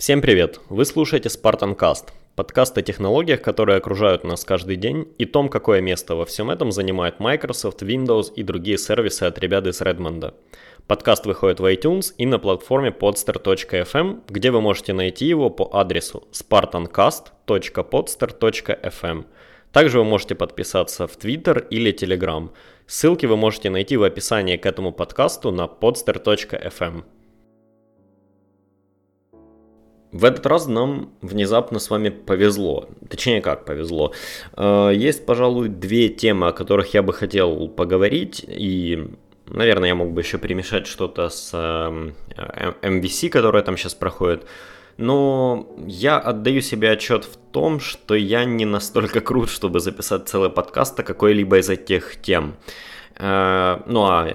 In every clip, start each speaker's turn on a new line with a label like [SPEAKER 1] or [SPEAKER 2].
[SPEAKER 1] Всем привет! Вы слушаете Spartan Cast, подкаст о технологиях, которые окружают нас каждый день, и том, какое место во всем этом занимает Microsoft, Windows и другие сервисы от ребят из Redmond. Подкаст выходит в iTunes и на платформе podster.fm, где вы можете найти его по адресу spartancast.podster.fm. Также вы можете подписаться в Twitter или Telegram. Ссылки вы можете найти в описании к этому подкасту на podster.fm. В этот раз нам внезапно с вами повезло. Точнее, как повезло. Э, есть, пожалуй, две темы, о которых я бы хотел поговорить. И, наверное, я мог бы еще перемешать что-то с MVC, эм, которое там сейчас проходит. Но я отдаю себе отчет в том, что я не настолько крут, чтобы записать целый подкаст о какой-либо из этих тем. Э, ну а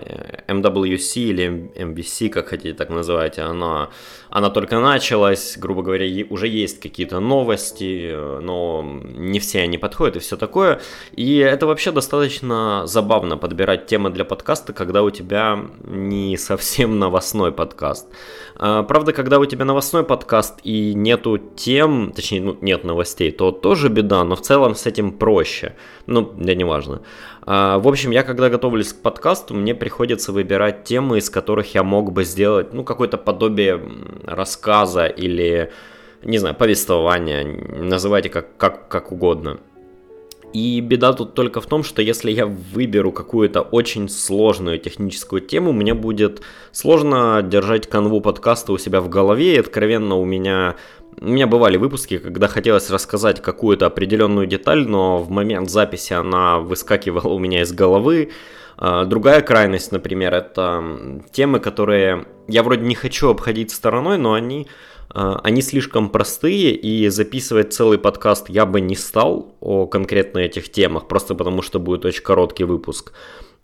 [SPEAKER 1] MWC или MVC, как хотите так называйте, она, она только началась, грубо говоря, уже есть какие-то новости, но не все они подходят и все такое. И это вообще достаточно забавно подбирать темы для подкаста, когда у тебя не совсем новостной подкаст. Э, правда, когда у тебя новостной подкаст и нету тем, точнее, ну, нет новостей, то тоже беда, но в целом с этим проще. Ну, да неважно. А, в общем, я когда готовлюсь к подкасту, мне приходится выбирать темы, из которых я мог бы сделать, ну, какое-то подобие рассказа или, не знаю, повествования, называйте как, как, как угодно. И беда тут только в том, что если я выберу какую-то очень сложную техническую тему, мне будет сложно держать канву подкаста у себя в голове, и откровенно у меня у меня бывали выпуски, когда хотелось рассказать какую-то определенную деталь, но в момент записи она выскакивала у меня из головы. А, другая крайность, например, это темы, которые я вроде не хочу обходить стороной, но они, а, они слишком простые, и записывать целый подкаст я бы не стал о конкретно этих темах, просто потому что будет очень короткий выпуск.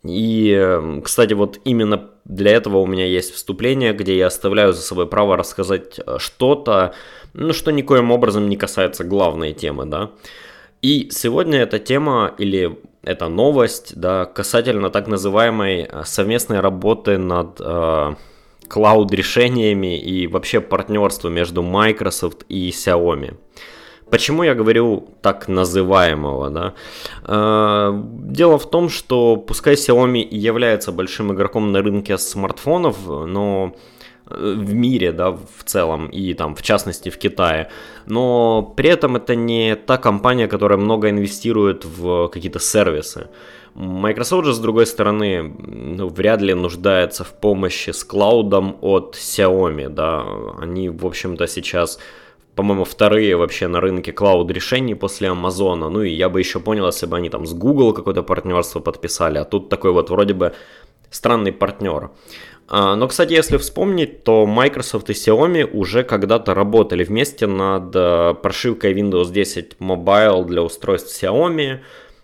[SPEAKER 1] И, кстати, вот именно для этого у меня есть вступление, где я оставляю за собой право рассказать э, что-то, ну, что никоим образом не касается главной темы, да. И сегодня эта тема или эта новость, да, касательно так называемой э, совместной работы над э, клауд-решениями и вообще партнерства между Microsoft и Xiaomi. Почему я говорю так называемого, да? Э, дело в том, что пускай Xiaomi является большим игроком на рынке смартфонов, но в мире, да, в целом, и там, в частности, в Китае. Но при этом это не та компания, которая много инвестирует в какие-то сервисы. Microsoft же, с другой стороны, ну, вряд ли нуждается в помощи с клаудом от Xiaomi, да. Они, в общем-то, сейчас по-моему, вторые вообще на рынке клауд решений после Амазона. Ну и я бы еще понял, если бы они там с Google какое-то партнерство подписали, а тут такой вот вроде бы странный партнер. А, но, кстати, если вспомнить, то Microsoft и Xiaomi уже когда-то работали вместе над э, прошивкой Windows 10 Mobile для устройств Xiaomi.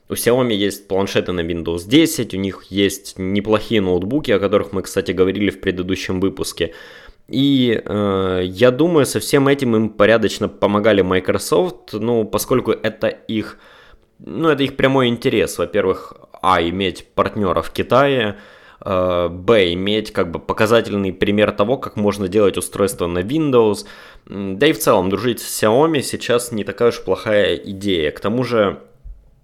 [SPEAKER 1] У Xiaomi есть планшеты на Windows 10, у них есть неплохие ноутбуки, о которых мы, кстати, говорили в предыдущем выпуске. И э, я думаю, со всем этим им порядочно помогали Microsoft, ну, поскольку это их, ну, это их прямой интерес, во-первых, а, иметь партнера в Китае, б, иметь как бы показательный пример того, как можно делать устройство на Windows, да и в целом дружить с Xiaomi сейчас не такая уж плохая идея. К тому же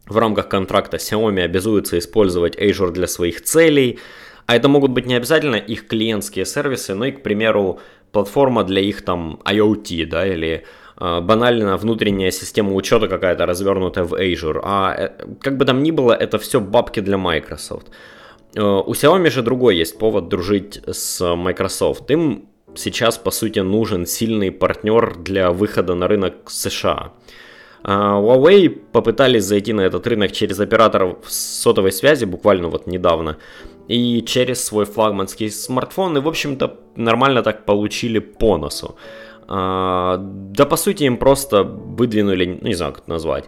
[SPEAKER 1] в рамках контракта Xiaomi обязуется использовать Azure для своих целей, а это могут быть не обязательно их клиентские сервисы, но и, к примеру, платформа для их там IoT, да, или э, банально внутренняя система учета какая-то развернутая в Azure. А э, как бы там ни было, это все бабки для Microsoft. Э, у Xiaomi же другой есть повод дружить с Microsoft. Им сейчас, по сути, нужен сильный партнер для выхода на рынок США. А, Huawei попытались зайти на этот рынок через операторов сотовой связи буквально вот недавно и через свой флагманский смартфон, и, в общем-то, нормально так получили по носу. А, да, по сути, им просто выдвинули, ну, не знаю, как это назвать,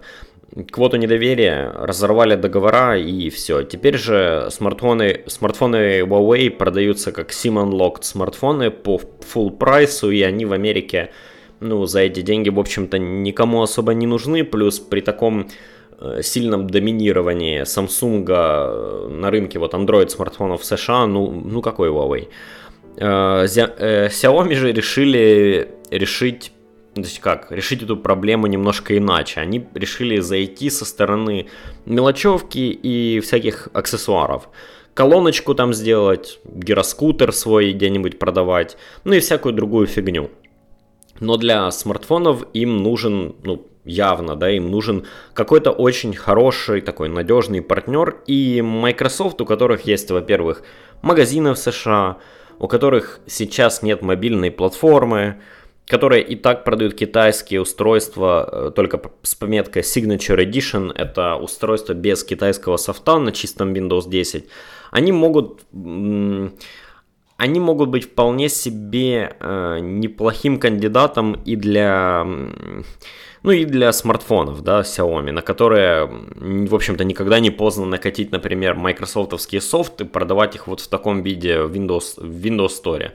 [SPEAKER 1] квоту недоверия, разорвали договора и все. Теперь же смартфоны, смартфоны Huawei продаются как SIM-unlocked смартфоны по full прайсу, и они в Америке, ну, за эти деньги, в общем-то, никому особо не нужны, плюс при таком Э, сильном доминировании Samsung э, на рынке вот Android смартфонов в США, ну, ну какой Huawei. Э, Xiaomi же решили решить то есть как, решить эту проблему немножко иначе. Они решили зайти со стороны мелочевки и всяких аксессуаров. Колоночку там сделать, гироскутер свой где-нибудь продавать, ну и всякую другую фигню. Но для смартфонов им нужен, ну, явно, да, им нужен какой-то очень хороший, такой надежный партнер. И Microsoft, у которых есть, во-первых, магазины в США, у которых сейчас нет мобильной платформы, которые и так продают китайские устройства, э, только с пометкой Signature Edition, это устройство без китайского софта на чистом Windows 10, они могут они могут быть вполне себе э, неплохим кандидатом и для, ну и для смартфонов, да, Xiaomi, на которые, в общем-то, никогда не поздно накатить, например, майкрософтовские софты, продавать их вот в таком виде в Windows, в Windows Store.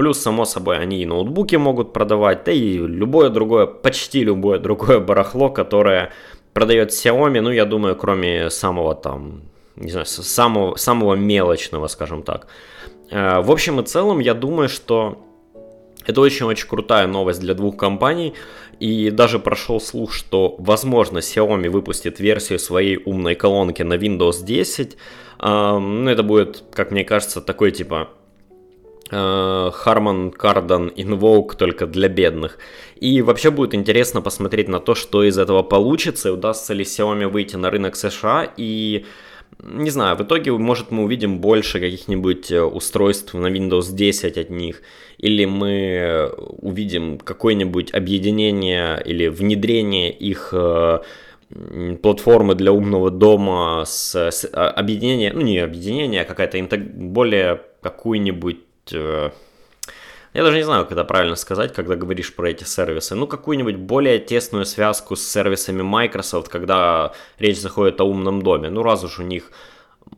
[SPEAKER 1] Плюс, само собой, они и ноутбуки могут продавать, да и любое другое, почти любое другое барахло, которое продает Xiaomi, ну, я думаю, кроме самого там, не знаю, самого, самого мелочного, скажем так. Э, в общем и целом, я думаю, что это очень-очень крутая новость для двух компаний. И даже прошел слух, что, возможно, Xiaomi выпустит версию своей умной колонки на Windows 10. Ну, это будет, как мне кажется, такой типа Harman Kardon Invoke только для бедных. И вообще будет интересно посмотреть на то, что из этого получится, удастся ли Xiaomi выйти на рынок США и не знаю, в итоге, может, мы увидим больше каких-нибудь э, устройств на Windows 10 от них, или мы увидим какое-нибудь объединение или внедрение их э, платформы для умного дома с, с а, объединение, ну не объединение, а какая-то более какую-нибудь э, я даже не знаю, как это правильно сказать, когда говоришь про эти сервисы. Ну, какую-нибудь более тесную связку с сервисами Microsoft, когда речь заходит о умном доме. Ну, раз уж у них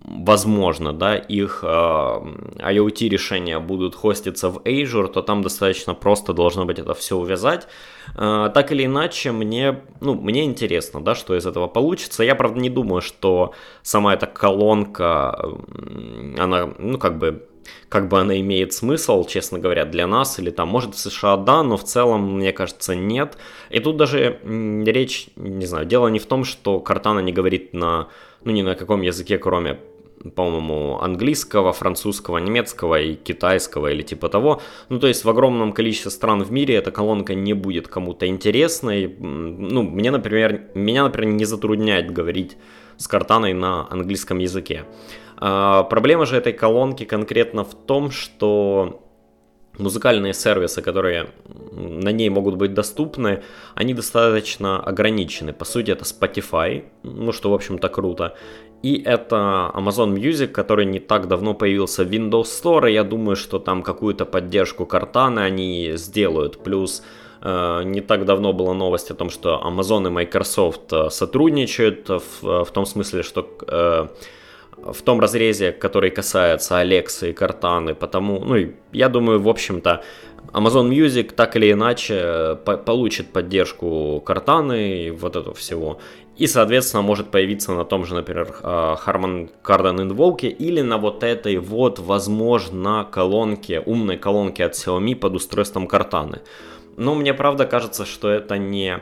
[SPEAKER 1] возможно, да, их э, IoT решения будут хоститься в Azure, то там достаточно просто должно быть это все увязать. Э, так или иначе, мне, ну, мне интересно, да, что из этого получится. Я, правда, не думаю, что сама эта колонка, она, ну, как бы как бы она имеет смысл, честно говоря, для нас, или там, может, в США да, но в целом, мне кажется, нет. И тут даже речь, не знаю, дело не в том, что Картана не говорит на, ну, ни на каком языке, кроме по-моему, английского, французского, немецкого и китайского или типа того. Ну, то есть в огромном количестве стран в мире эта колонка не будет кому-то интересной. Ну, мне, например, меня, например, не затрудняет говорить с картаной на английском языке. А, проблема же этой колонки конкретно в том, что музыкальные сервисы, которые на ней могут быть доступны, они достаточно ограничены. По сути, это Spotify, ну что, в общем-то, круто. И это Amazon Music, который не так давно появился в Windows Store. И я думаю, что там какую-то поддержку картаны они сделают. Плюс э, не так давно была новость о том, что Amazon и Microsoft э, сотрудничают в, в том смысле, что э, в том разрезе, который касается Алекса и Картаны, потому, ну, я думаю, в общем-то, Amazon Music так или иначе э, по получит поддержку Картаны и вот этого всего. И, соответственно, может появиться на том же, например, э, Harman Kardon Invoke или на вот этой вот, возможно, колонке, умной колонке от Xiaomi под устройством Картаны. Но мне правда кажется, что это не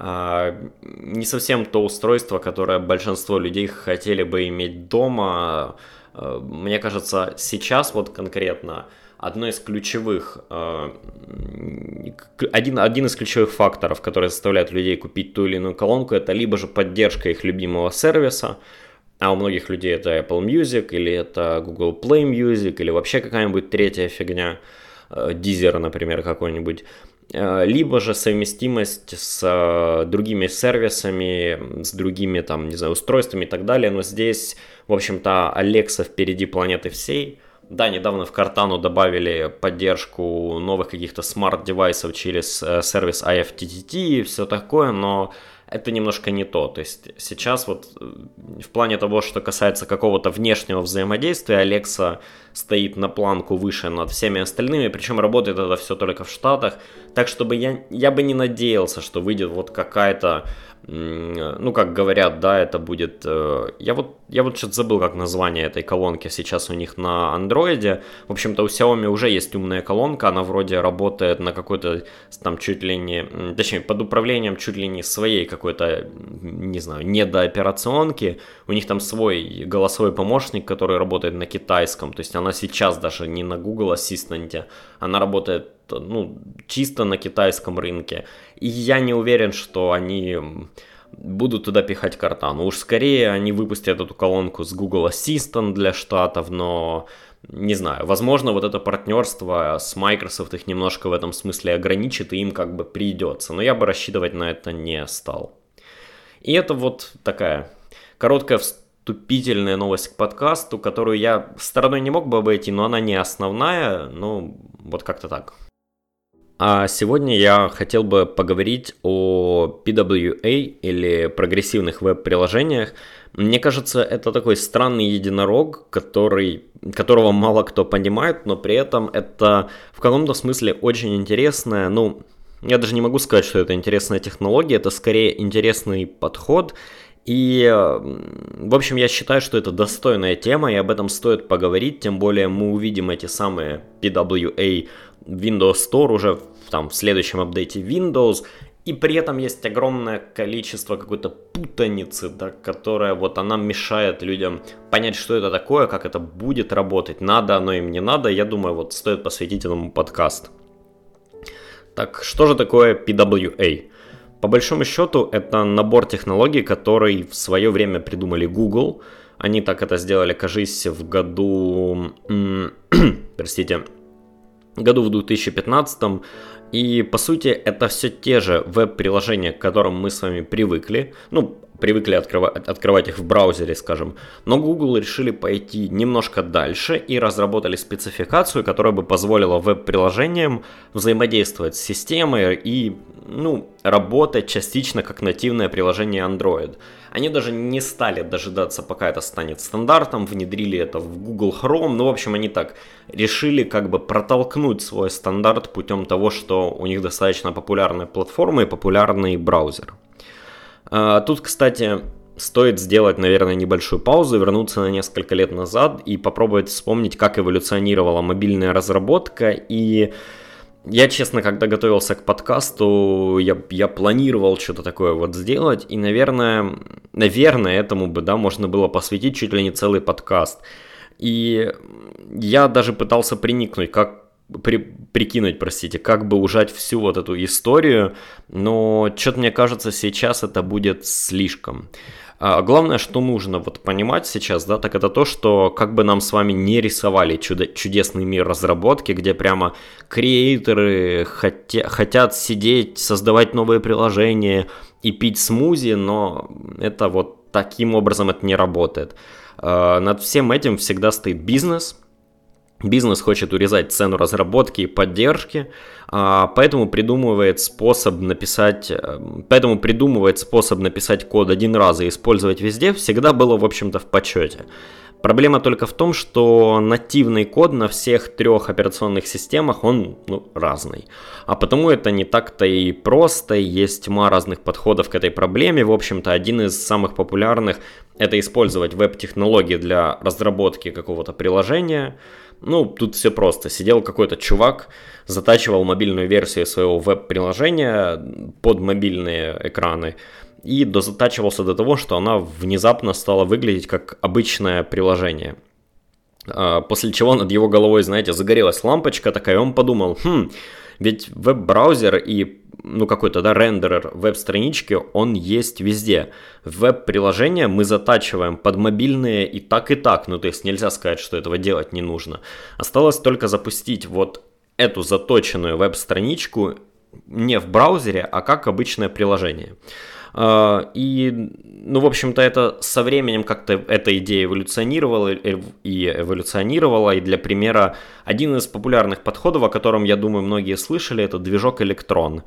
[SPEAKER 1] не совсем то устройство, которое большинство людей хотели бы иметь дома. А, мне кажется, сейчас вот конкретно одно из ключевых, а, один, один из ключевых факторов, который заставляет людей купить ту или иную колонку, это либо же поддержка их любимого сервиса, а у многих людей это Apple Music, или это Google Play Music, или вообще какая-нибудь третья фигня, Deezer, например, какой-нибудь. Э, либо же совместимость с э, другими сервисами, с другими там, не знаю, устройствами и так далее, но здесь, в общем-то, Alexa впереди планеты всей. Да, недавно в Картану добавили поддержку новых каких-то смарт-девайсов через э, сервис IFTTT и все такое, но это немножко не то. То есть сейчас вот э, в плане того, что касается какого-то внешнего взаимодействия, Alexa стоит на планку выше над всеми остальными, причем работает это все только в Штатах. Так, чтобы я, я бы не надеялся, что выйдет вот какая-то ну, как говорят, да, это будет... Э, я вот, я вот сейчас забыл, как название этой колонки сейчас у них на андроиде. В общем-то, у Xiaomi уже есть умная колонка, она вроде работает на какой-то там чуть ли не... Точнее, под управлением чуть ли не своей какой-то, не знаю, недооперационки. У них там свой голосовой помощник, который работает на китайском. То есть она сейчас даже не на Google Assistant, она работает ну, чисто на китайском рынке. И я не уверен, что они будут туда пихать картану. Уж скорее они выпустят эту колонку с Google Assistant для штатов, но не знаю, возможно, вот это партнерство с Microsoft их немножко в этом смысле ограничит, и им как бы придется. Но я бы рассчитывать на это не стал. И это вот такая короткая вступительная новость к подкасту, которую я стороной не мог бы обойти, но она не основная, ну, вот как-то так. А сегодня я хотел бы поговорить о PWA или прогрессивных веб-приложениях. Мне кажется, это такой странный единорог, который, которого мало кто понимает, но при этом это в каком-то смысле очень интересная, ну, я даже не могу сказать, что это интересная технология, это скорее интересный подход. И, в общем, я считаю, что это достойная тема, и об этом стоит поговорить, тем более мы увидим эти самые PWA Windows Store уже в, там, в следующем апдейте Windows, и при этом есть огромное количество какой-то путаницы, да, которая вот она мешает людям понять, что это такое, как это будет работать, надо оно им, не надо. Я думаю, вот стоит посвятить этому подкаст. Так, что же такое PWA? По большому счету, это набор технологий, который в свое время придумали Google. Они так это сделали, кажись, в году... простите, году в 2015 и по сути это все те же веб-приложения, к которым мы с вами привыкли. Ну, привыкли открывать, открывать их в браузере, скажем. Но Google решили пойти немножко дальше и разработали спецификацию, которая бы позволила веб-приложениям взаимодействовать с системой и ну, работать частично как нативное приложение Android. Они даже не стали дожидаться, пока это станет стандартом, внедрили это в Google Chrome. Ну, в общем, они так решили как бы протолкнуть свой стандарт путем того, что у них достаточно популярная платформа и популярный браузер. А, тут, кстати, стоит сделать, наверное, небольшую паузу, вернуться на несколько лет назад и попробовать вспомнить, как эволюционировала мобильная разработка. И я, честно, когда готовился к подкасту, я, я планировал что-то такое вот сделать. И, наверное, наверное, этому бы, да, можно было посвятить чуть ли не целый подкаст. И я даже пытался приникнуть, как при, прикинуть, простите, как бы ужать всю вот эту историю, но что-то мне кажется, сейчас это будет слишком. А главное, что нужно вот понимать сейчас, да, так это то, что как бы нам с вами не рисовали чудо чудесный мир разработки, где прямо креаторы хотя хотят сидеть, создавать новые приложения и пить смузи, но это вот таким образом это не работает. А, над всем этим всегда стоит бизнес, Бизнес хочет урезать цену разработки и поддержки, а, поэтому придумывает способ написать, э, поэтому придумывает способ написать код один раз и использовать везде всегда было, в общем-то, в почете. Проблема только в том, что нативный код на всех трех операционных системах, он ну, разный. А потому это не так-то и просто, есть тьма разных подходов к этой проблеме. В общем-то, один из самых популярных – это использовать веб-технологии для разработки какого-то приложения – ну, тут все просто. Сидел какой-то чувак, затачивал мобильную версию своего веб-приложения под мобильные экраны и дозатачивался до того, что она внезапно стала выглядеть как обычное приложение. А, после чего над его головой, знаете, загорелась лампочка такая, и он подумал, хм, ведь веб-браузер и ну, какой-то, да, рендерер веб-странички, он есть везде. Веб-приложение мы затачиваем под мобильные и так, и так, ну, то есть нельзя сказать, что этого делать не нужно. Осталось только запустить вот эту заточенную веб-страничку не в браузере, а как обычное приложение. А, и, ну, в общем-то, это со временем как-то эта идея эволюционировала и эволюционировала. И для примера, один из популярных подходов, о котором, я думаю, многие слышали, это движок Electron.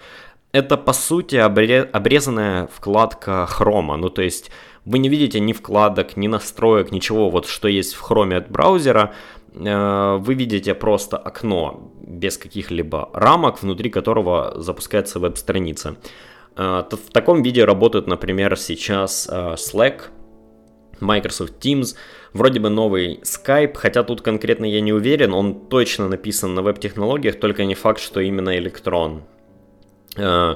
[SPEAKER 1] Это, по сути, обрезанная вкладка хрома. Ну, то есть вы не видите ни вкладок, ни настроек, ничего, вот что есть в хроме от браузера. вы видите просто окно без каких-либо рамок, внутри которого запускается веб-страница. В таком виде работают, например, сейчас Slack, Microsoft Teams, вроде бы новый Skype, хотя тут конкретно я не уверен, он точно написан на веб-технологиях, только не факт, что именно электрон. Э,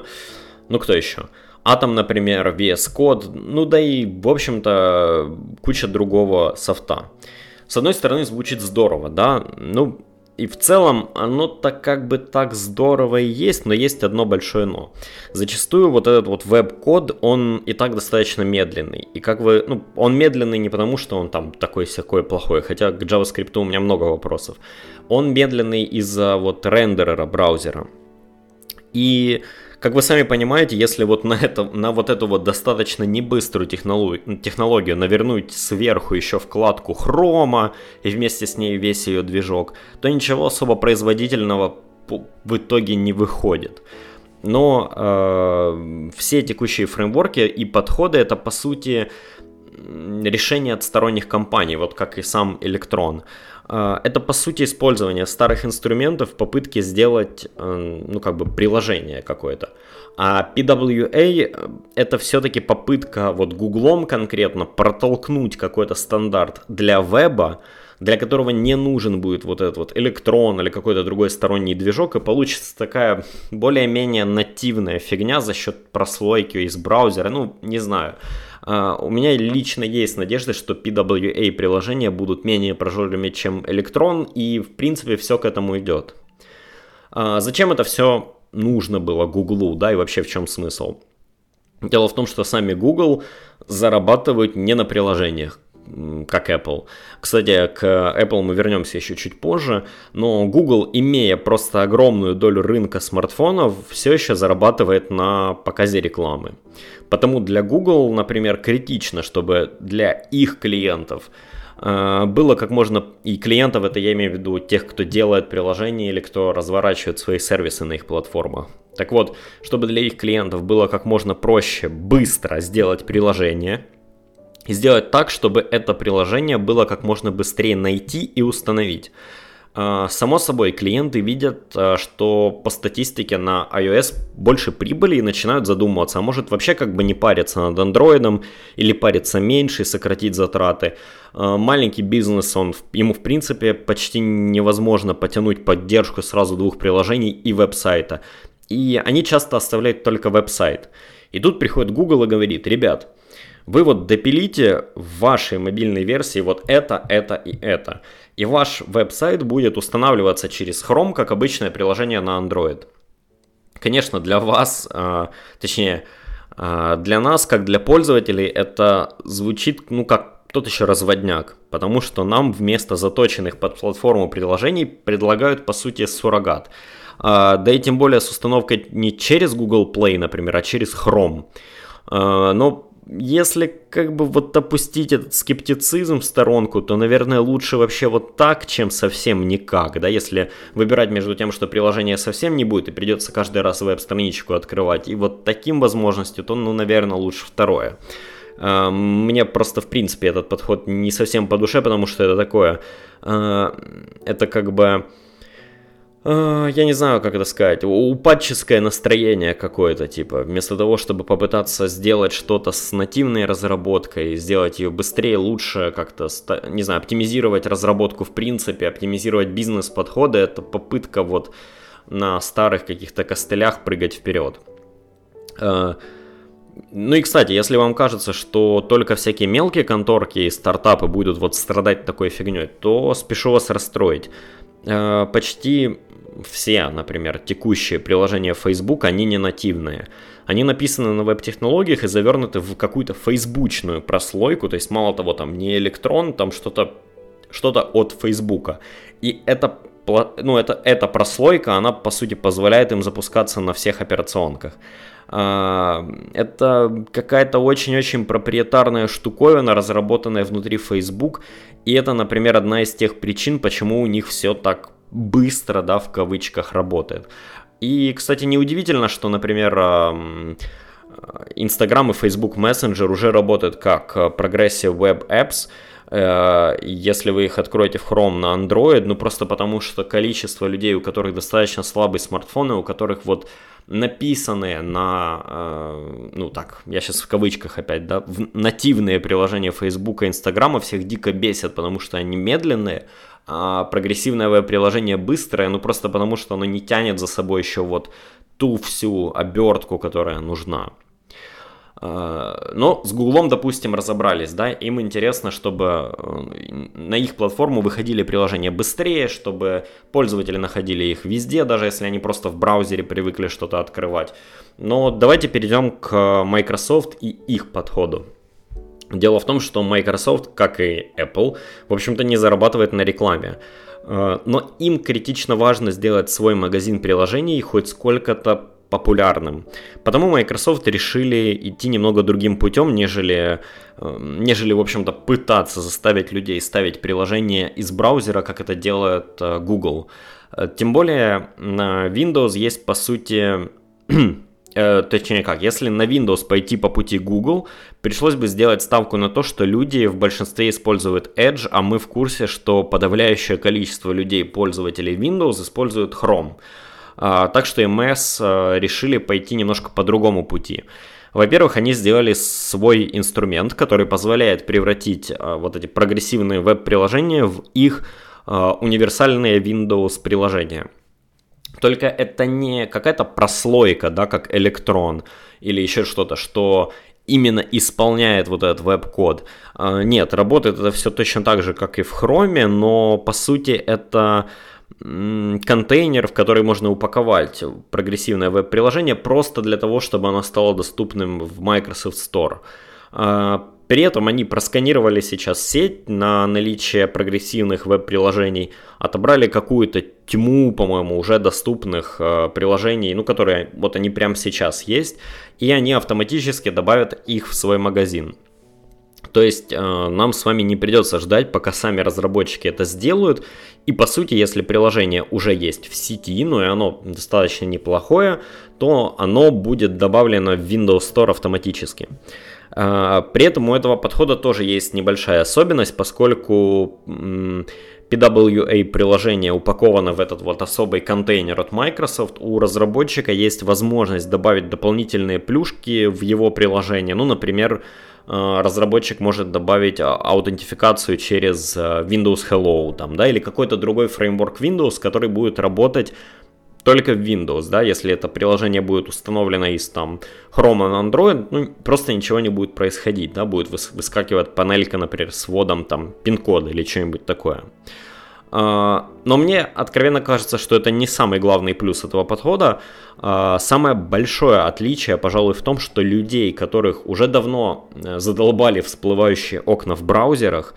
[SPEAKER 1] ну, кто еще? Atom, например, VS Code, ну да и, в общем-то, куча другого софта. С одной стороны, звучит здорово, да, ну, и в целом оно так как бы так здорово и есть, но есть одно большое но. Зачастую вот этот вот веб-код, он и так достаточно медленный. И как вы, ну, он медленный не потому, что он там такой всякой плохой, хотя к JavaScript у меня много вопросов. Он медленный из-за вот рендерера браузера. И как вы сами понимаете, если вот на, это, на вот эту вот достаточно небыструю технологию, технологию навернуть сверху еще вкладку хрома и вместе с ней весь ее движок, то ничего особо производительного в итоге не выходит. Но э, все текущие фреймворки и подходы это по сути решение от сторонних компаний, вот как и сам Electron. А, это по сути использование старых инструментов в попытке сделать, э, ну как бы приложение какое-то. А PWA э, это все-таки попытка вот Гуглом конкретно протолкнуть какой-то стандарт для веба, для которого не нужен будет вот этот вот электрон или какой-то другой сторонний движок, и получится такая более-менее нативная фигня за счет прослойки из браузера, ну, не знаю. Uh, у меня лично есть надежда, что PWA приложения будут менее прожорливыми, чем электрон, и в принципе все к этому идет. Uh, зачем это все нужно было Гуглу, да, и вообще в чем смысл? Дело в том, что сами Google зарабатывают не на приложениях как Apple. Кстати, к Apple мы вернемся еще чуть позже, но Google, имея просто огромную долю рынка смартфонов, все еще зарабатывает на показе рекламы. Потому для Google, например, критично, чтобы для их клиентов э, было как можно, и клиентов это я имею в виду тех, кто делает приложения или кто разворачивает свои сервисы на их платформах. Так вот, чтобы для их клиентов было как можно проще, быстро сделать приложение – сделать так, чтобы это приложение было как можно быстрее найти и установить. А, само собой, клиенты видят, а, что по статистике на iOS больше прибыли и начинают задумываться, а может вообще как бы не париться над андроидом или париться меньше и сократить затраты. А, маленький бизнес, он, ему в принципе почти невозможно потянуть поддержку сразу двух приложений и веб-сайта. И они часто оставляют только веб-сайт. И тут приходит Google и говорит, ребят, вы вот допилите в вашей мобильной версии вот это, это и это. И ваш веб-сайт будет устанавливаться через Chrome, как обычное приложение на Android. Конечно, для вас, а, точнее, а, для нас, как для пользователей, это звучит, ну, как тот еще разводняк, потому что нам вместо заточенных под платформу приложений предлагают, по сути, суррогат. А, да и тем более с установкой не через Google Play, например, а через Chrome. Но если как бы вот опустить этот скептицизм в сторонку, то, наверное, лучше вообще вот так, чем совсем никак, да, если выбирать между тем, что приложение совсем не будет и придется каждый раз веб-страничку открывать, и вот таким возможностью, то, ну, наверное, лучше второе. А, мне просто, в принципе, этот подход не совсем по душе, потому что это такое, а, это как бы а, я не знаю, как это сказать, упадческое настроение какое-то, типа, вместо того, чтобы попытаться сделать что-то с нативной разработкой, сделать ее быстрее, лучше, как-то, не знаю, оптимизировать разработку в принципе, оптимизировать бизнес-подходы, это попытка вот на старых каких-то костылях прыгать вперед. А, ну и, кстати, если вам кажется, что только всякие мелкие конторки и стартапы будут вот страдать такой фигней, то спешу вас расстроить. А, почти все, например, текущие приложения Facebook, они не нативные. Они написаны на веб-технологиях и завернуты в какую-то фейсбучную прослойку, то есть мало того, там не электрон, там что-то что-то от Фейсбука. И это, ну, это, эта прослойка, она по сути позволяет им запускаться на всех операционках. А, это какая-то очень-очень проприетарная штуковина, разработанная внутри Facebook. И это, например, одна из тех причин, почему у них все так быстро, да, в кавычках работает. И, кстати, неудивительно, что, например, Instagram и Facebook Messenger уже работают как Progressive Web Apps, э, если вы их откроете в Chrome на Android, ну просто потому что количество людей, у которых достаточно слабые смартфоны, у которых вот написанные на, э, ну так, я сейчас в кавычках опять, да, в нативные приложения Facebook и Instagram всех дико бесят, потому что они медленные, а прогрессивное веб-приложение быстрое, ну просто потому что оно не тянет за собой еще вот ту всю обертку, которая нужна. А, но с Гуглом, допустим, разобрались, да, им интересно, чтобы э, на их платформу выходили приложения быстрее, чтобы пользователи находили их везде, даже если они просто в браузере привыкли что-то открывать. Но давайте перейдем к Microsoft и их подходу. Дело в том, что Microsoft, как и Apple, в общем-то не зарабатывает на рекламе. Э, но им критично важно сделать свой магазин приложений хоть сколько-то популярным. Потому Microsoft решили идти немного другим путем, нежели, э, нежели в общем-то, пытаться заставить людей ставить приложение из браузера, как это делает э, Google. Тем более на Windows есть, по сути, э, точнее как, если на Windows пойти по пути Google, пришлось бы сделать ставку на то, что люди в большинстве используют Edge, а мы в курсе, что подавляющее количество людей, пользователей Windows, используют Chrome. А, так что MS э, решили пойти немножко по другому пути. Во-первых, они сделали свой инструмент, который позволяет превратить э, вот эти прогрессивные веб-приложения в их универсальные Windows приложения. Только это не какая-то прослойка, да, как электрон или еще что-то, что именно исполняет вот этот веб-код. А, нет, работает это все точно так же, как и в Chrome, но по сути это контейнер, в который можно упаковать прогрессивное веб-приложение просто для того, чтобы оно стало доступным в Microsoft Store. А, при этом они просканировали сейчас сеть на наличие прогрессивных веб-приложений, отобрали какую-то тьму, по-моему, уже доступных э, приложений, ну, которые вот они прямо сейчас есть, и они автоматически добавят их в свой магазин. То есть э, нам с вами не придется ждать, пока сами разработчики это сделают. И по сути, если приложение уже есть в сети, ну и оно достаточно неплохое, то оно будет добавлено в Windows Store автоматически. А, при этом у этого подхода тоже есть небольшая особенность, поскольку PWA приложение упаковано в этот вот особый контейнер от Microsoft, у разработчика есть возможность добавить дополнительные плюшки в его приложение. Ну, например, разработчик может добавить а, аутентификацию через Windows Hello там, да, или какой-то другой фреймворк Windows, который будет работать только в Windows, да, если это приложение будет установлено из там Chrome на Android, ну, просто ничего не будет происходить, да, будет выскакивать панелька, например, с вводом там пин-кода или что-нибудь такое. А, но мне откровенно кажется, что это не самый главный плюс этого подхода. А, самое большое отличие, пожалуй, в том, что людей, которых уже давно э, задолбали всплывающие окна в браузерах,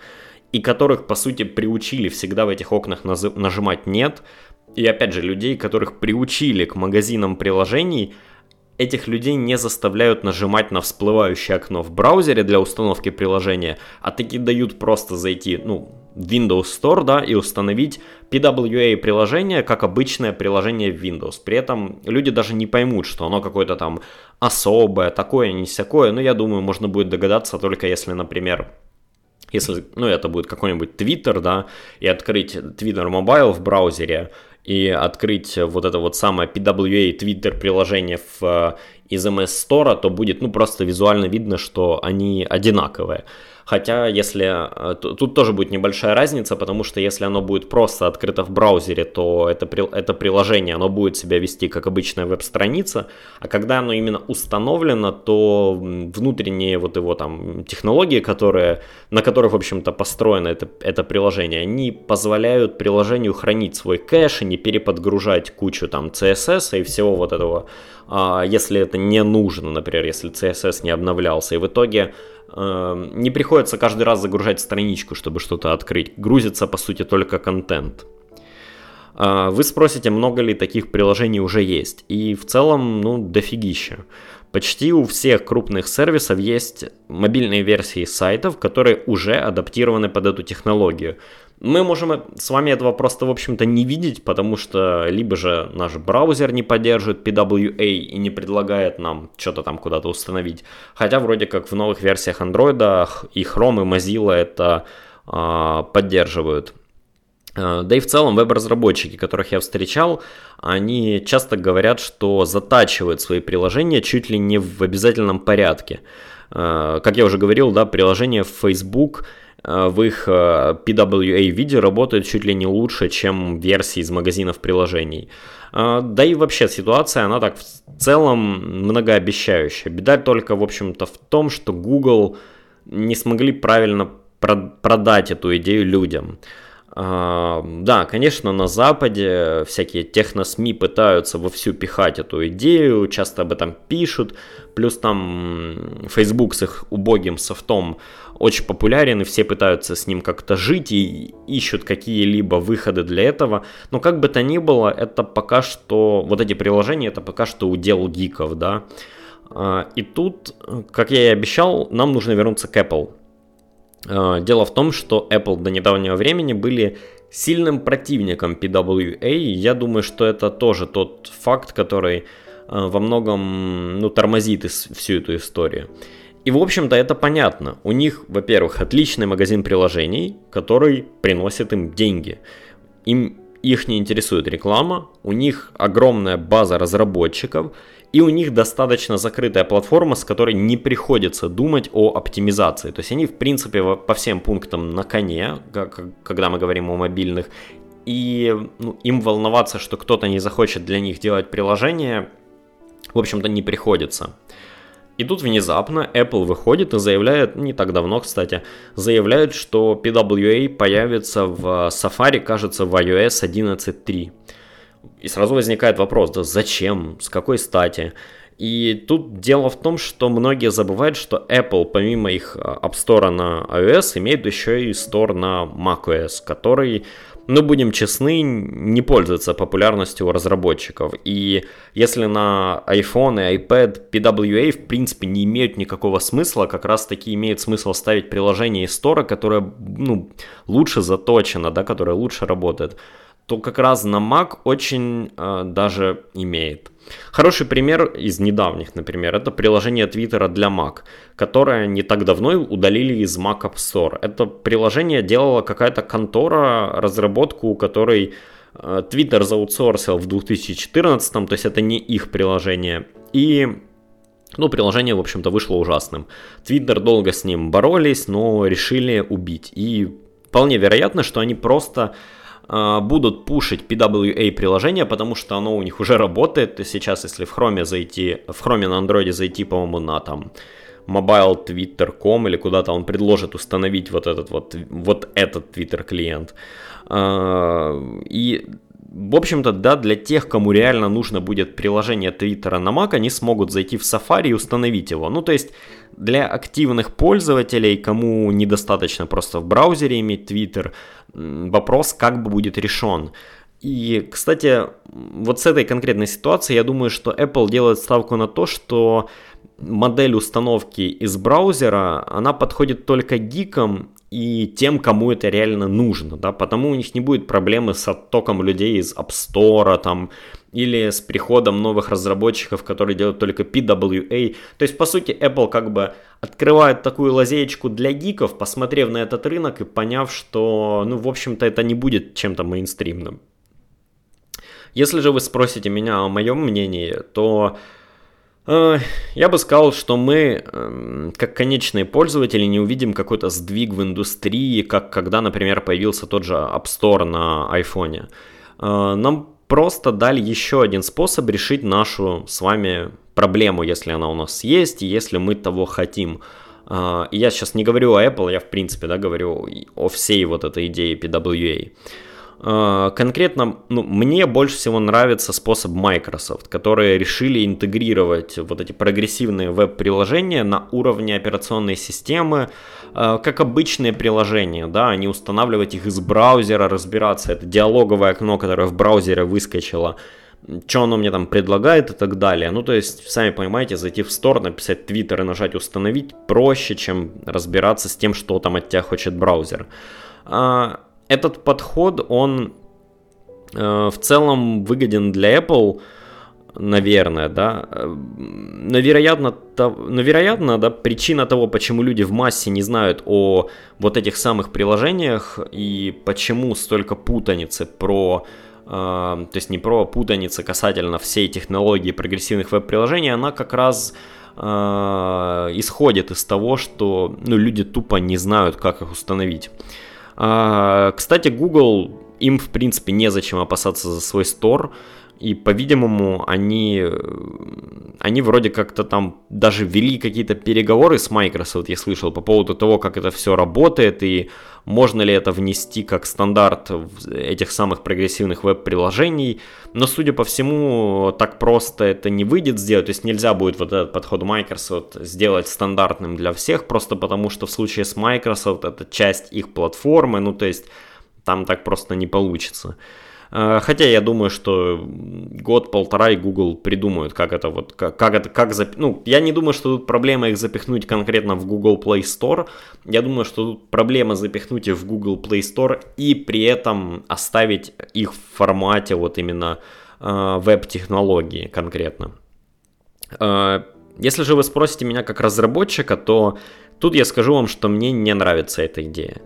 [SPEAKER 1] и которых, по сути, приучили всегда в этих окнах нажимать «нет», и опять же, людей, которых приучили к магазинам приложений, этих людей не заставляют нажимать на всплывающее окно в браузере для установки приложения, а таки дают просто зайти, ну, Windows Store, да, и установить PWA приложение как обычное приложение в Windows. При этом люди даже не поймут, что оно какое-то там особое, такое, не всякое. Но я думаю, можно будет догадаться только если, например, если, ну, это будет какой-нибудь Twitter, да, и открыть Twitter Mobile в браузере, и открыть вот это вот самое PWA Twitter приложение в, э, из MS Store, то будет ну просто визуально видно, что они одинаковые. Хотя, если... Э, тут тоже будет небольшая разница, потому что если оно будет просто открыто в браузере, то это, это приложение, оно будет себя вести как обычная веб-страница, а когда оно именно установлено, то внутренние вот его там технологии, которые, на которых, в общем-то, построено это, это приложение, они позволяют приложению хранить свой кэш и не переподгружать кучу там CSS и всего вот этого, а, если это не нужно, например, если CSS не обновлялся. И в итоге не приходится каждый раз загружать страничку, чтобы что-то открыть. Грузится, по сути, только контент. А, вы спросите, много ли таких приложений уже есть. И в целом, ну, дофигища. Почти у всех крупных сервисов есть мобильные версии сайтов, которые уже адаптированы под эту технологию. Мы можем с вами этого просто, в общем-то, не видеть, потому что либо же наш браузер не поддерживает PWA и не предлагает нам что-то там куда-то установить. Хотя вроде как в новых версиях Android и Chrome и Mozilla это поддерживают. Да и в целом веб-разработчики, которых я встречал, они часто говорят, что затачивают свои приложения чуть ли не в обязательном порядке. Как я уже говорил, да, приложение в Facebook в их PWA-виде работает чуть ли не лучше, чем версии из магазинов приложений. Да и вообще ситуация, она так в целом многообещающая. Беда только, в общем-то, в том, что Google не смогли правильно продать эту идею людям. Да, конечно, на Западе всякие техно-СМИ пытаются вовсю пихать эту идею, часто об этом пишут, плюс там Facebook с их убогим софтом очень популярен, и все пытаются с ним как-то жить и ищут какие-либо выходы для этого. Но как бы то ни было, это пока что, вот эти приложения, это пока что удел гиков, да. А, и тут, как я и обещал, нам нужно вернуться к Apple. А, дело в том, что Apple до недавнего времени были сильным противником PWA. Я думаю, что это тоже тот факт, который а, во многом ну, тормозит всю эту историю. И, в общем-то, это понятно. У них, во-первых, отличный магазин приложений, который приносит им деньги. Им их не интересует реклама, у них огромная база разработчиков, и у них достаточно закрытая платформа, с которой не приходится думать о оптимизации. То есть они, в принципе, по всем пунктам на коне, когда мы говорим о мобильных, и ну, им волноваться, что кто-то не захочет для них делать приложение, в общем-то, не приходится. И тут внезапно Apple выходит и заявляет, не так давно, кстати, заявляет, что PWA появится в Safari, кажется, в iOS 11.3. И сразу возникает вопрос, да зачем, с какой стати? И тут дело в том, что многие забывают, что Apple, помимо их App Store на iOS, имеет еще и Store на macOS, который ну, будем честны, не пользуется популярностью у разработчиков. И если на iPhone и iPad PWA в принципе не имеют никакого смысла, как раз таки имеет смысл ставить приложение из Store, которое ну, лучше заточено, да, которое лучше работает, то как раз на Mac очень э, даже имеет. Хороший пример из недавних, например, это приложение Твиттера для Mac, которое не так давно удалили из Mac App Store. Это приложение делала какая-то контора, разработку которой э, Twitter заутсорсил в 2014, то есть это не их приложение. И ну, приложение, в общем-то, вышло ужасным. Твиттер долго с ним боролись, но решили убить. И вполне вероятно, что они просто будут пушить PWA приложение, потому что оно у них уже работает. Сейчас, если в Chrome зайти, в Chrome на Android зайти, по-моему, на там mobile twitter.com или куда-то он предложит установить вот этот вот, вот этот Twitter клиент. А, и в общем-то, да, для тех, кому реально нужно будет приложение Твиттера на Mac, они смогут зайти в Safari и установить его. Ну, то есть, для активных пользователей, кому недостаточно просто в браузере иметь Twitter, вопрос как бы будет решен. И, кстати, вот с этой конкретной ситуацией я думаю, что Apple делает ставку на то, что модель установки из браузера, она подходит только гикам и тем, кому это реально нужно, да, потому у них не будет проблемы с оттоком людей из App Store, там, или с приходом новых разработчиков, которые делают только PWA. То есть, по сути, Apple как бы открывает такую лазеечку для гиков, посмотрев на этот рынок и поняв, что, ну, в общем-то, это не будет чем-то мейнстримным. Если же вы спросите меня о моем мнении, то э, я бы сказал, что мы, э, как конечные пользователи, не увидим какой-то сдвиг в индустрии, как когда, например, появился тот же App Store на iPhone. Э, нам просто дали еще один способ решить нашу с вами проблему, если она у нас есть, если мы того хотим. А, я сейчас не говорю о Apple, я в принципе да, говорю о всей вот этой идее PWA. А, конкретно ну, мне больше всего нравится способ Microsoft, которые решили интегрировать вот эти прогрессивные веб-приложения на уровне операционной системы, а, как обычные приложения, да, а не устанавливать их из браузера, разбираться. Это диалоговое окно, которое в браузере выскочило, что оно мне там предлагает и так далее. Ну, то есть, сами понимаете, зайти в Store, написать Twitter и нажать установить проще, чем разбираться с тем, что там от тебя хочет браузер этот подход, он э, в целом выгоден для Apple, наверное, да, но вероятно, то, но вероятно, да, причина того, почему люди в массе не знают о вот этих самых приложениях и почему столько путаницы про э, то есть не про путаницы касательно всей технологии прогрессивных веб-приложений, она как раз э, исходит из того, что ну, люди тупо не знают, как их установить. Э, кстати, Google им, в принципе, незачем опасаться за свой стор. И, по-видимому, они, они вроде как-то там даже вели какие-то переговоры с Microsoft, я слышал, по поводу того, как это все работает и можно ли это внести как стандарт этих самых прогрессивных веб-приложений. Но, судя по всему, так просто это не выйдет сделать. То есть нельзя будет вот этот подход Microsoft сделать стандартным для всех, просто потому что в случае с Microsoft это часть их платформы, ну то есть там так просто не получится. Э, хотя я думаю, что год-полтора и Google придумают, как это вот, как, как это, как зап... Ну, я не думаю, что тут проблема их запихнуть конкретно в Google Play Store. Я думаю, что тут проблема запихнуть их в Google Play Store и при этом оставить их в формате вот именно э, веб-технологии конкретно. Э, если же вы спросите меня как разработчика, то тут я скажу вам, что мне не нравится эта идея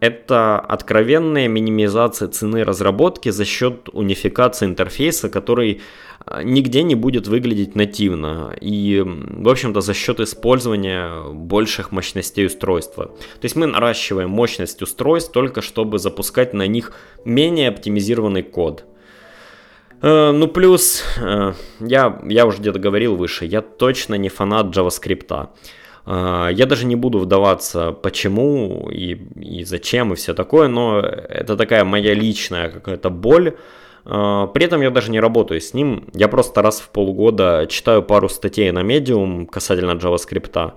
[SPEAKER 1] это откровенная минимизация цены разработки за счет унификации интерфейса, который а, нигде не будет выглядеть нативно и, в общем-то, за счет использования больших мощностей устройства. То есть мы наращиваем мощность устройств только чтобы запускать на них менее оптимизированный код. Э, ну, плюс, э, я, я уже где-то говорил выше, я точно не фанат JavaScript. А, я даже не буду вдаваться, почему и, и зачем и все такое, но это такая моя личная какая-то боль. А, при этом я даже не работаю с ним, я просто раз в полгода читаю пару статей на Medium касательно JavaScript.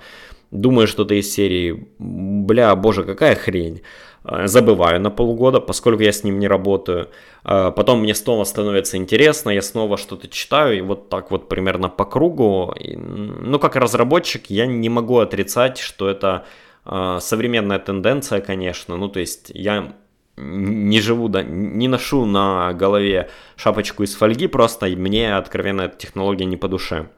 [SPEAKER 1] Думаю, что-то из серии, бля, боже, какая хрень. Э, забываю на полгода, поскольку я с ним не работаю. Э, потом мне снова становится интересно, я снова что-то читаю, и вот так вот примерно по кругу. Ну, как разработчик, я не могу отрицать, что это э, современная тенденция, конечно. Ну, то есть я не живу, да, не ношу на голове шапочку из фольги, просто мне откровенно эта технология не по душе.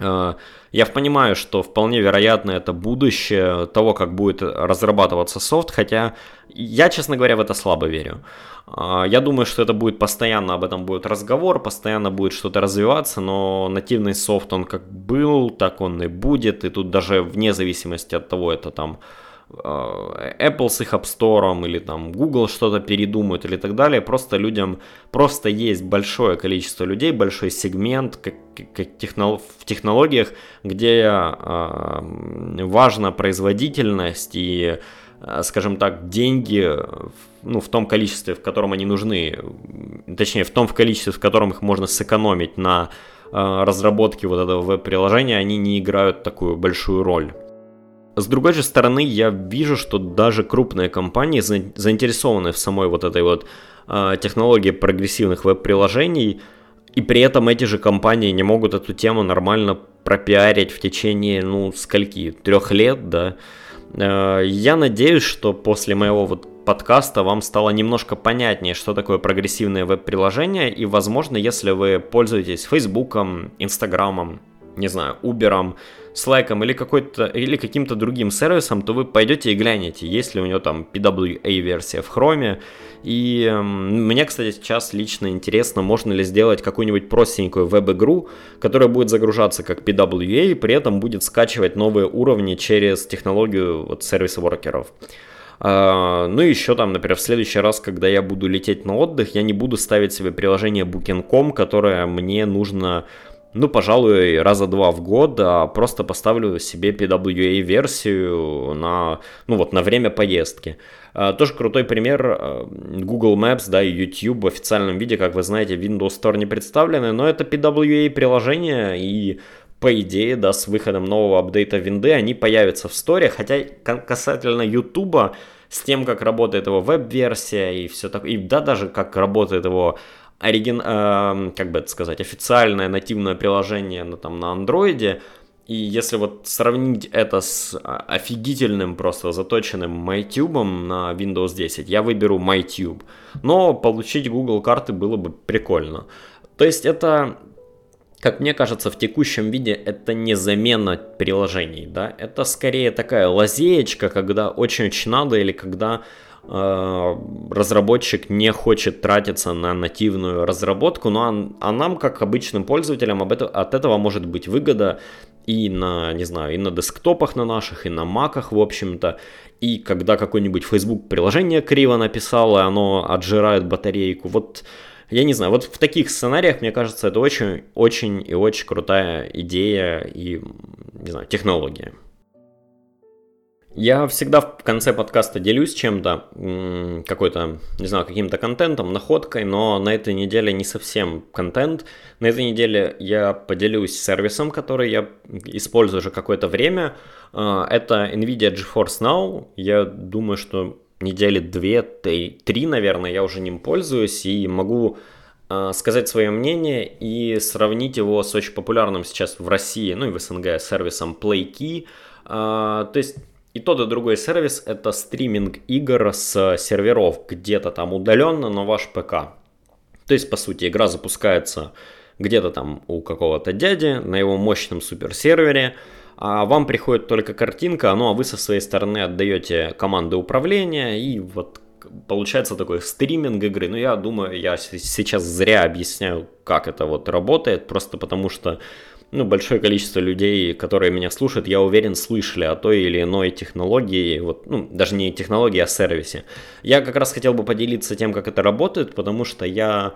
[SPEAKER 1] Э, я понимаю, что вполне вероятно это будущее того, как будет разрабатываться софт, хотя я, честно говоря, в это слабо верю. Э, я думаю, что это будет постоянно, об этом будет разговор, постоянно будет что-то развиваться, но нативный софт, он как был, так он и будет, и тут даже вне зависимости от того, это там Apple с их App Store или там Google что-то передумают или так далее. Просто людям, просто есть большое количество людей, большой сегмент в технологиях, где э, важна производительность и, э, скажем так, деньги ну, в том количестве, в котором они нужны, точнее, в том в количестве, в котором их можно сэкономить на э, разработке вот этого веб-приложения, они не играют такую большую роль. С другой же стороны, я вижу, что даже крупные компании заинтересованы в самой вот этой вот э, технологии прогрессивных веб-приложений, и при этом эти же компании не могут эту тему нормально пропиарить в течение, ну, скольки, трех лет, да. Э, я надеюсь, что после моего вот подкаста вам стало немножко понятнее, что такое прогрессивное веб-приложение, и, возможно, если вы пользуетесь Фейсбуком, Инстаграмом, не знаю, Uber, Slack или, какой-то, или каким-то другим сервисом, то вы пойдете и глянете, есть ли у него там PWA-версия в Chrome. И э, мне, кстати, сейчас лично интересно, можно ли сделать какую-нибудь простенькую веб-игру, которая будет загружаться как PWA, и при этом будет скачивать новые уровни через технологию вот, сервис-воркеров. Uh, ну и еще там, например, в следующий раз, когда я буду лететь на отдых, я не буду ставить себе приложение Booking.com, которое мне нужно ну, пожалуй, раза два в год а просто поставлю себе PWA-версию на, ну, вот, на время поездки. А, тоже крутой пример а, Google Maps, да, и YouTube в официальном виде, как вы знаете, Windows Store не представлены, но это PWA-приложение, и по идее, да, с выходом нового апдейта винды они появятся в сторе, хотя касательно YouTube, с тем, как работает его веб-версия и все такое, и да, даже как работает его оригин, э, как бы это сказать, официальное нативное приложение на, там, на андроиде, и если вот сравнить это с а, офигительным просто заточенным MyTube на Windows 10, я выберу MyTube. Но получить Google карты было бы прикольно. То есть это как мне кажется, в текущем виде это не замена приложений, да, это скорее такая лазеечка, когда очень-очень надо или когда разработчик не хочет тратиться на нативную разработку, но а, нам, как обычным пользователям, об это, от этого может быть выгода и на, не знаю, и на десктопах на наших, и на маках, в общем-то, и когда какой-нибудь Facebook приложение криво написал, и оно отжирает батарейку, вот я не знаю, вот в таких сценариях, мне кажется, это очень, очень и очень крутая идея и, не знаю, технология. Я всегда в конце подкаста делюсь чем-то, какой-то, не знаю, каким-то контентом, находкой, но на этой неделе не совсем контент. На этой неделе я поделюсь сервисом, который я использую уже какое-то время. А, это NVIDIA GeForce Now. Я думаю, что недели две, три, наверное, я уже ним пользуюсь и могу э, сказать свое мнение и сравнить его с очень популярным сейчас в России, ну и в СНГ сервисом PlayKey. Э, то есть и тот, и другой сервис это стриминг игр с серверов где-то там удаленно на ваш ПК. То есть, по сути, игра запускается где-то там у какого-то дяди на его мощном суперсервере, а вам приходит только картинка, ну а вы со своей стороны отдаете команды управления, и вот получается такой стриминг игры. Ну, я думаю, я сейчас зря объясняю, как это вот работает, просто потому что ну, большое количество людей, которые меня слушают, я уверен, слышали о той или иной технологии, вот, ну, даже не технологии, а сервисе. Я как раз хотел бы поделиться тем, как это работает, потому что я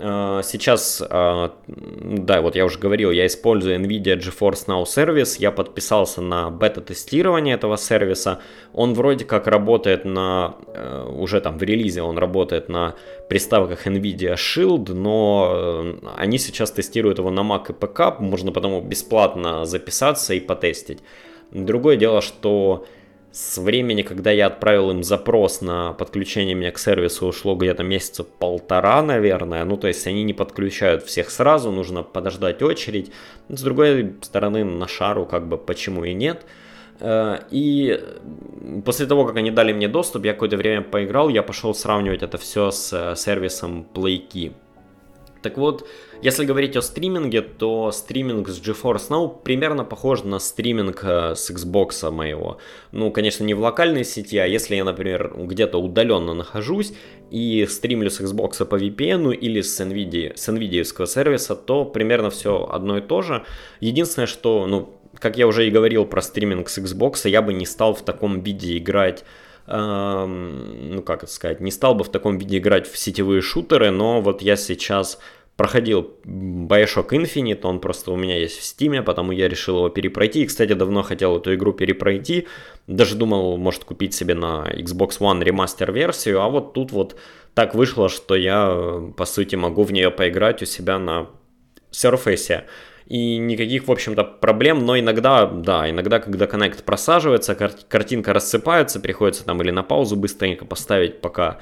[SPEAKER 1] сейчас, э, да, вот я уже говорил, я использую NVIDIA GeForce Now сервис, я подписался на бета-тестирование этого сервиса, он вроде как работает на, э, уже там в релизе он работает на приставках NVIDIA Shield, но они сейчас тестируют его на Mac и ПК, можно потому бесплатно записаться и потестить. Другое дело, что с времени, когда я отправил им запрос на подключение меня к сервису, ушло где-то месяца полтора, наверное. Ну, то есть они не подключают всех сразу, нужно подождать очередь. С другой стороны, на шару как бы почему и нет. Э, и после того, как они дали мне доступ, я какое-то время поиграл, я пошел сравнивать это все с э, сервисом PlayKey. Так вот, если говорить о стриминге, то стриминг с GeForce Now примерно похож на стриминг э, с Xbox моего. Ну, конечно, не в локальной сети, а если я, например, где-то удаленно нахожусь и стримлю с Xbox по VPN или с NVIDIA, с NVIDIA сервиса, то примерно все одно и то же. Единственное, что, ну, как я уже и говорил про стриминг с Xbox, я бы не стал в таком виде играть ну как это сказать, не стал бы в таком виде играть в сетевые шутеры, но вот я сейчас проходил Bioshock Infinite, он просто у меня есть в Steam, потому я решил его перепройти. И, кстати, давно хотел эту игру перепройти. Даже думал, может, купить себе на Xbox One ремастер версию. А вот тут вот так вышло, что я, по сути, могу в нее поиграть у себя на Surface. И никаких, в общем-то, проблем, но иногда, да, иногда, когда Connect просаживается, кар- картинка рассыпается, приходится там или на паузу быстренько поставить, пока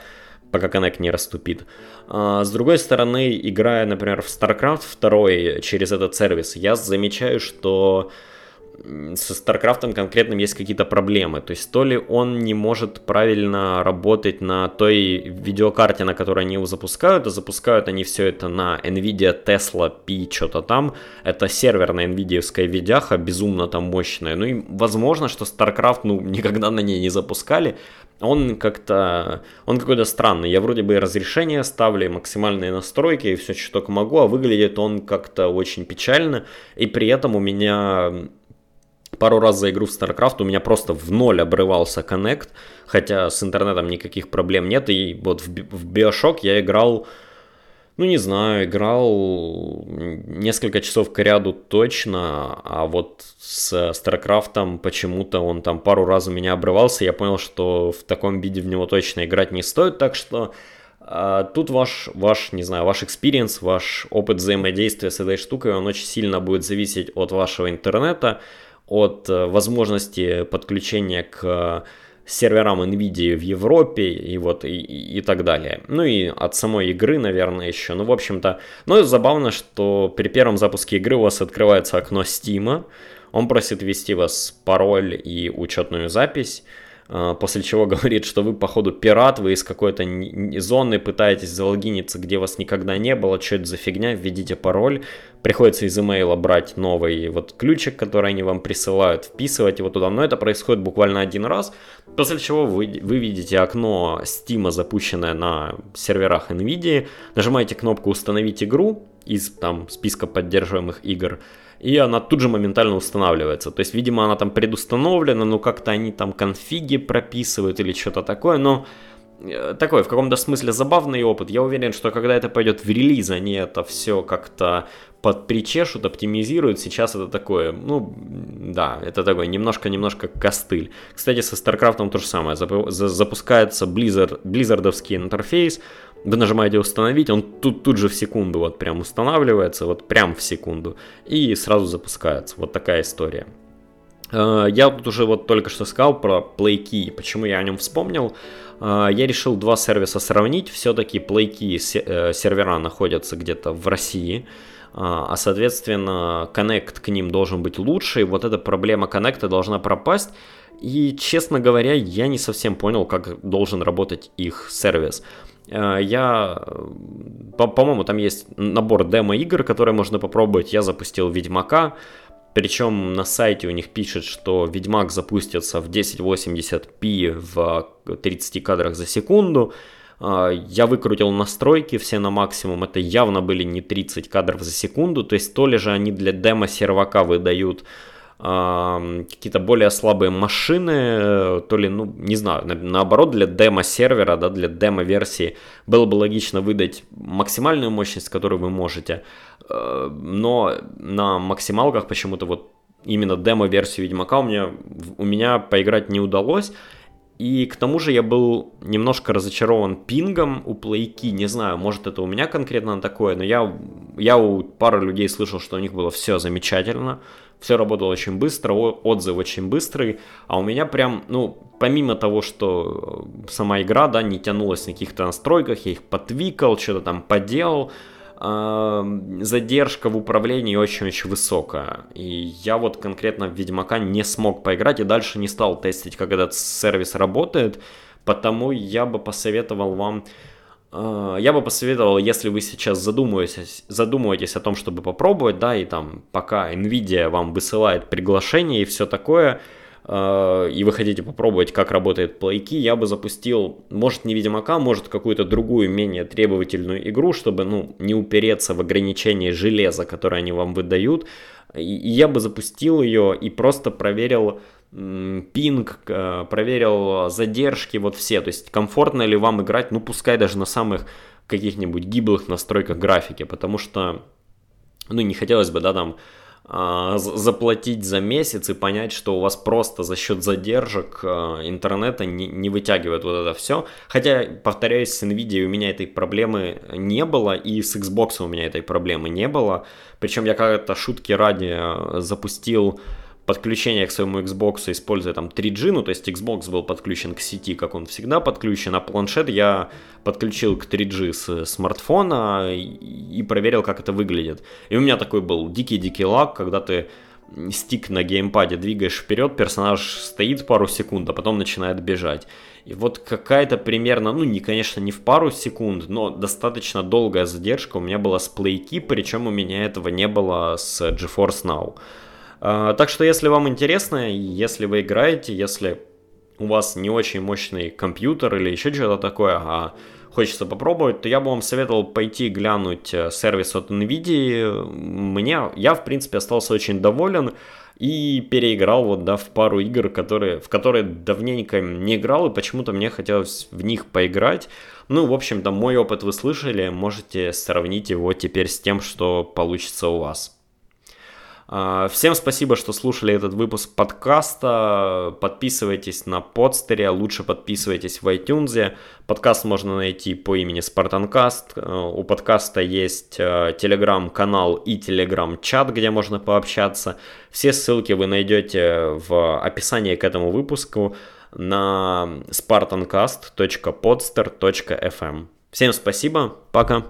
[SPEAKER 1] пока Connect не расступит. А, с другой стороны, играя, например, в StarCraft 2 через этот сервис, я замечаю, что со StarCraft конкретным есть какие-то проблемы. То есть то ли он не может правильно работать на той видеокарте, на которой они его запускают, а запускают они все это на NVIDIA Tesla P что-то там. Это серверная NVIDIA видяха, безумно там мощная. Ну и возможно, что StarCraft ну, никогда на ней не запускали. Он как-то, он какой-то странный. Я вроде бы разрешение ставлю, максимальные настройки и все, что только могу, а выглядит он как-то очень печально. И при этом у меня пару раз за игру в StarCraft у меня просто в ноль обрывался коннект, хотя с интернетом никаких проблем нет, и вот в, Bioshock я играл, ну не знаю, играл несколько часов к ряду точно, а вот с StarCraft почему-то он там пару раз у меня обрывался, я понял, что в таком виде в него точно играть не стоит, так что а, Тут ваш, ваш, не знаю, ваш experience, ваш опыт взаимодействия с этой штукой, он очень сильно будет зависеть от вашего интернета, от э, возможности подключения к э, серверам NVIDIA в Европе и вот и, и, так далее. Ну и от самой игры, наверное, еще. Ну, в общем-то, ну забавно, что при первом запуске игры у вас открывается окно Steam, он просит ввести вас пароль и учетную запись. А, после чего говорит, что вы, походу, пират, вы из какой-то зоны пытаетесь залогиниться, где вас никогда не было, что это за фигня, введите пароль, приходится из имейла брать новый вот ключик, который они вам присылают, вписывать его туда, но это происходит буквально один раз, после чего вы, вы видите окно Steam, запущенное на серверах NVIDIA, нажимаете кнопку «Установить игру» из там списка поддерживаемых игр, и она тут же моментально устанавливается. То есть, видимо, она там предустановлена, но как-то они там конфиги прописывают или что-то такое, но э, такой в каком-то смысле забавный опыт. Я уверен, что когда это пойдет в релиз, они это все как-то подпричешут, оптимизируют. Сейчас это такое, ну, да, это такой немножко-немножко костыль. Кстати, со StarCraft то же самое. Запускается Blizzard, Blizzardовский интерфейс, вы нажимаете установить, он тут, тут же в секунду вот прям устанавливается, вот прям в секунду, и сразу запускается. Вот такая история. Э, я тут уже вот только что сказал про PlayKey, почему я о нем вспомнил. Э, я решил два сервиса сравнить, все-таки PlayKey э, сервера находятся где-то в России, а соответственно Connect к ним должен быть лучше, вот эта проблема Connect должна пропасть. И, честно говоря, я не совсем понял, как должен работать их сервис. Э, я, по-моему, там есть набор демо-игр, которые можно попробовать. Я запустил Ведьмака, причем на сайте у них пишет, что Ведьмак запустится в 1080p в 30 кадрах за секунду. Э, я выкрутил настройки все на максимум, это явно были не 30 кадров за секунду, то есть то ли же они для демо-сервака выдают какие-то более слабые машины, то ли, ну, не знаю, наоборот, для демо-сервера, да, для демо-версии было бы логично выдать максимальную мощность, которую вы можете, э, но на максималках почему-то вот именно демо-версию Ведьмака у меня, у меня поиграть не удалось, и к тому же я был немножко разочарован пингом у плейки. Не знаю, может это у меня конкретно такое, но я, я у пары людей слышал, что у них было все замечательно все работало очень быстро, отзыв очень быстрый, а у меня прям, ну, помимо того, что э, сама игра, да, не тянулась на каких-то настройках, я их подвикал, что-то там поделал, э, задержка в управлении очень-очень высокая. И я вот конкретно в Ведьмака не смог поиграть и дальше не стал тестить, как этот сервис работает, потому я бы посоветовал вам я бы посоветовал, если вы сейчас задумываетесь, задумываетесь о том, чтобы попробовать, да, и там пока Nvidia вам высылает приглашение и все такое, а, и вы хотите попробовать, как работает плейки, я бы запустил, может не Ведьмака, может какую-то другую, менее требовательную игру, чтобы, ну, не упереться в ограничение железа, которое они вам выдают, и я бы запустил ее и просто проверил, пинг, э, проверил задержки, вот все. То есть комфортно ли вам играть, ну пускай даже на самых каких-нибудь гиблых настройках графики, потому что, ну не хотелось бы, да, там а, заплатить за месяц и понять, что у вас просто за счет задержек э, интернета не, не вытягивает вот это все. Хотя, повторяюсь, с Nvidia у меня этой проблемы не было, и с Xbox у меня этой проблемы не было. Причем я как-то шутки ради э, запустил подключение к своему Xbox, используя там 3G, ну то есть Xbox был подключен к сети, как он всегда подключен, а планшет я подключил к 3G с смартфона и, проверил, как это выглядит. И у меня такой был дикий-дикий лаг, когда ты стик на геймпаде двигаешь вперед, персонаж стоит пару секунд, а потом начинает бежать. И вот какая-то примерно, ну не, конечно, не в пару секунд, но достаточно долгая задержка у меня была с PlayKey, причем у меня этого не было с GeForce Now. А, так что, если вам интересно, если вы играете, если у вас не очень мощный компьютер или еще что-то такое, а хочется попробовать, то я бы вам советовал пойти глянуть э, сервис от NVIDIA. Мне, я, в принципе, остался очень доволен и переиграл вот, да, в пару игр, которые, в которые давненько не играл, и почему-то мне хотелось в них поиграть. Ну, в общем-то, мой опыт вы слышали, можете сравнить его теперь с тем, что получится у вас. А, всем спасибо, что слушали этот выпуск подкаста. Подписывайтесь на подстере, лучше подписывайтесь в iTunes. Подкаст можно найти по имени Спартанкаст. Э, у подкаста есть э, телеграм-канал и телеграм-чат, где можно пообщаться. Все ссылки вы найдете в описании к этому выпуску на spartancast.podster.fm. Всем спасибо, пока!